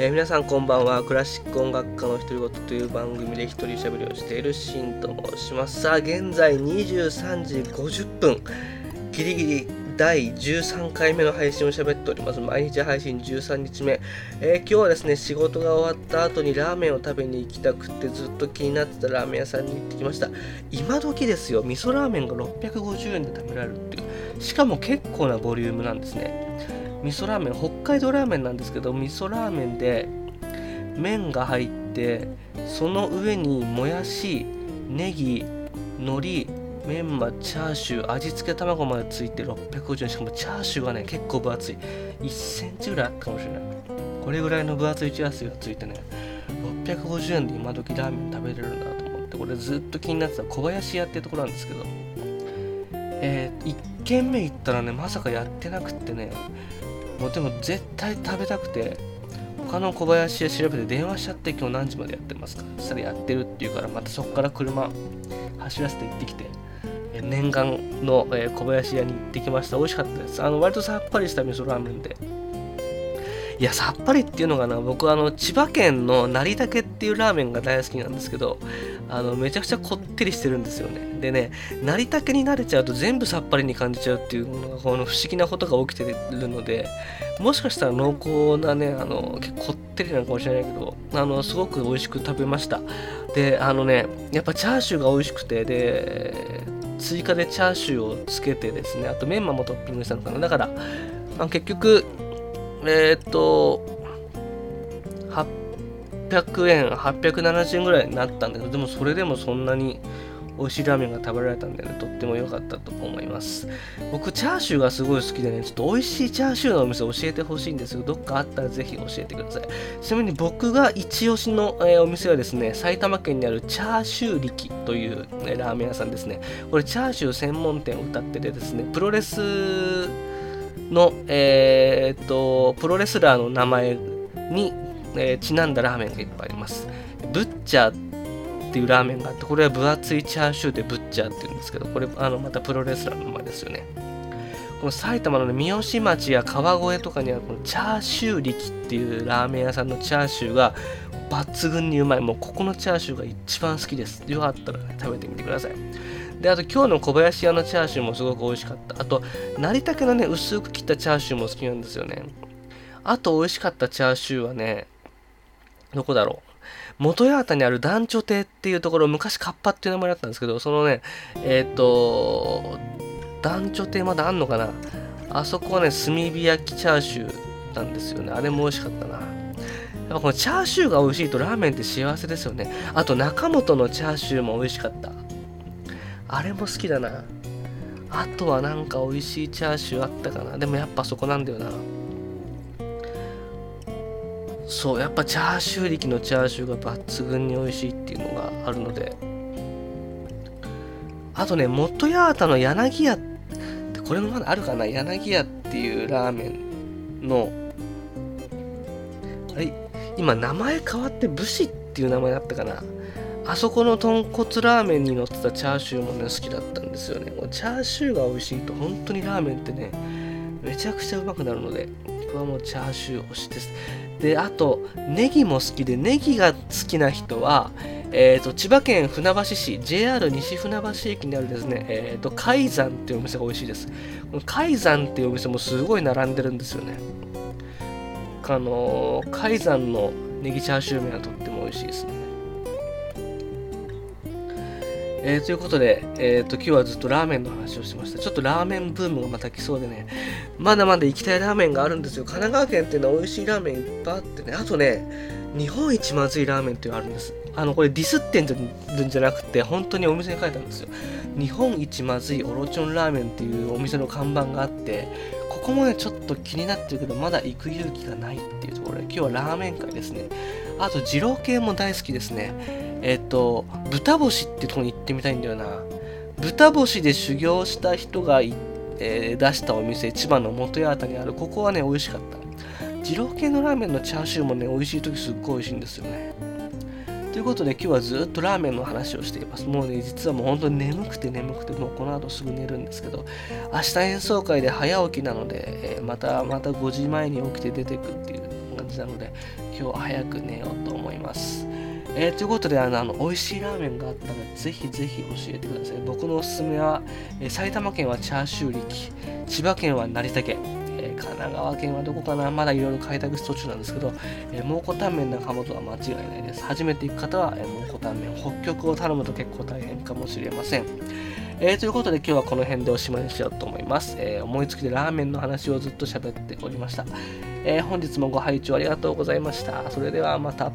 えー、皆さんこんばんはクラシック音楽家の独り言という番組で一人喋りをしているシンと申しますさあ現在23時50分ギリギリ第13回目の配信を喋っております。毎日配信13日目。えー、今日はですね、仕事が終わった後にラーメンを食べに行きたくってずっと気になってたラーメン屋さんに行ってきました。今時ですよ、味噌ラーメンが650円で食べられるっていう。しかも結構なボリュームなんですね。味噌ラーメン、北海道ラーメンなんですけど、味噌ラーメンで麺が入って、その上にもやし、ネギ、海苔、メンマチャーシュー味付け卵までついて650円。しかもチャーシューがね結構分厚い。1センチぐらいあったかもしれない。これぐらいの分厚いチャーシューがついてね650円で今時ラーメン食べれるんだと思ってこれずっと気になってた小林屋っていうところなんですけど。えー、1軒目行ったらねまさかやってなくってねもうでも絶対食べたくて他の小林屋調べて電話しちゃって今日何時までやってますか？そしたらやってるって言うからまたそこから車走らせて行ってきて念願の、小林屋に行ってきました。美味しかったです。あの、割とさっぱりした味噌ラーメンで。いや、さっぱりっていうのかな、僕あの、千葉県の成竹っていうラーメンが大好きなんですけど、あの、めちゃくちゃこってりしてるんですよね。でね、成竹に慣れちゃうと全部さっぱりに感じちゃうっていうのが、この不思議なことが起きてるので、もしかしたら濃厚なね、あの、結構こってりなのかもしれないけど、あの、すごく美味しく食べました。で、あのね、やっぱチャーシューが美味しくて、で、追加でチャーシューをつけてですね、あとメンマもトッピングしたのかな。だから、まあ、結局、えー、っと、800円、870円ぐらいになったんだけど、でもそれでもそんなに美味しいラーメンが食べられたんでね、とっても良かったと思います。僕、チャーシューがすごい好きでね、ちょっと美味しいチャーシューのお店教えてほしいんですけど、どっかあったらぜひ教えてください。ちなみに僕が一押しの、えー、お店はですね、埼玉県にあるチャーシュー力という、ね、ラーメン屋さんですね。これ、チャーシュー専門店を歌っててですね、プロレスの、えー、っと、プロレスラーの名前に、えー、ちなんだラーメンがいっぱいあります。ブッチャーっていうラーメンがあって、これは分厚いチャーシューでブッチャーって言うんですけど、これ、あの、またプロレスラーの名前ですよね。この埼玉の、三好町や川越とかにあるこのチャーシュー力っていうラーメン屋さんのチャーシューが抜群にうまい。もうここのチャーシューが一番好きです。よかったらね、食べてみてください。で、あと今日の小林屋のチャーシューもすごく美味しかった。あと、成茸のね、薄く切ったチャーシューも好きなんですよね。あと美味しかったチャーシューはね、どこだろう。元八幡にある団長亭っていうところ、昔カッパっていう名前だったんですけど、そのね、えっ、ー、と、団長亭まだあんのかなあそこはね、炭火焼きチャーシューなんですよね。あれも美味しかったな。やっぱこのチャーシューが美味しいとラーメンって幸せですよね。あと中本のチャーシューも美味しかった。あれも好きだな。あとはなんか美味しいチャーシューあったかな。でもやっぱそこなんだよな。そうやっぱチャーシュー力のチャーシューが抜群に美味しいっていうのがあるのであとね元八幡の柳屋ってこれもまだあるかな柳屋っていうラーメンのはい今名前変わって武士っていう名前だったかなあそこの豚骨ラーメンに乗ってたチャーシューもね好きだったんですよねチャーシューが美味しいと本当にラーメンってねめちゃくちゃうまくなるのでこれはもうチャーシュー推しですで、あと、ネギも好きで、ネギが好きな人は、えーと、千葉県船橋市 JR 西船橋駅にあるですね、えーと、海山っていうお店が美味しいです。この海山っていうお店もすごい並んでるんですよね。あのー、海山のネギチャーシュー麺はとっても美味しいですね。えー、ということで、えーと、今日はずっとラーメンの話をしました。ちょっとラーメンブームがまた来そうでね、まだまだ行きたいラーメンがあるんですよ。神奈川県っていうのは美味しいラーメンいっぱいあってね、あとね、日本一まずいラーメンっていうのがあるんです。あの、これディスってんじゃなくて、本当にお店に書いてあるんですよ。日本一まずいオロチョンラーメンっていうお店の看板があって、ここもね、ちょっと気になってるけど、まだ行く勇気がないっていうところで、今日はラーメン会ですね。あと、二郎系も大好きですね。えっ、ー、と、豚星ってとこに行ってみたいんだよな。豚星で修行した人が、えー、出したお店、千葉の元八幡にある、ここはね、美味しかった。二郎系のラーメンのチャーシューもね、美味しい時すっごい美味しいんですよね。ということで今日はずっとラーメンの話をしています。もうね、実はもう本当に眠くて眠くて、もうこの後すぐ寝るんですけど、明日演奏会で早起きなので、えー、またまた5時前に起きて出てくっていう、感じなので今日は早く寝ようと思いますえー、ということであのあの美味しいラーメンがあったらぜひぜひ教えてください僕のおすすめは、えー、埼玉県はチャーシュー力千葉県は成田県え神奈川県はどこかな？まだいろいろ開拓途中なんですけど、えー、蒙古タンメン中本は間違いないです。初めて行く方は、えー、蒙古タンメン、北極を頼むと結構大変かもしれません。えー、ということで今日はこの辺でおしまいにしようと思います。えー、思いつきでラーメンの話をずっと喋っておりました。えー、本日もご拝聴ありがとうございました。それではまた。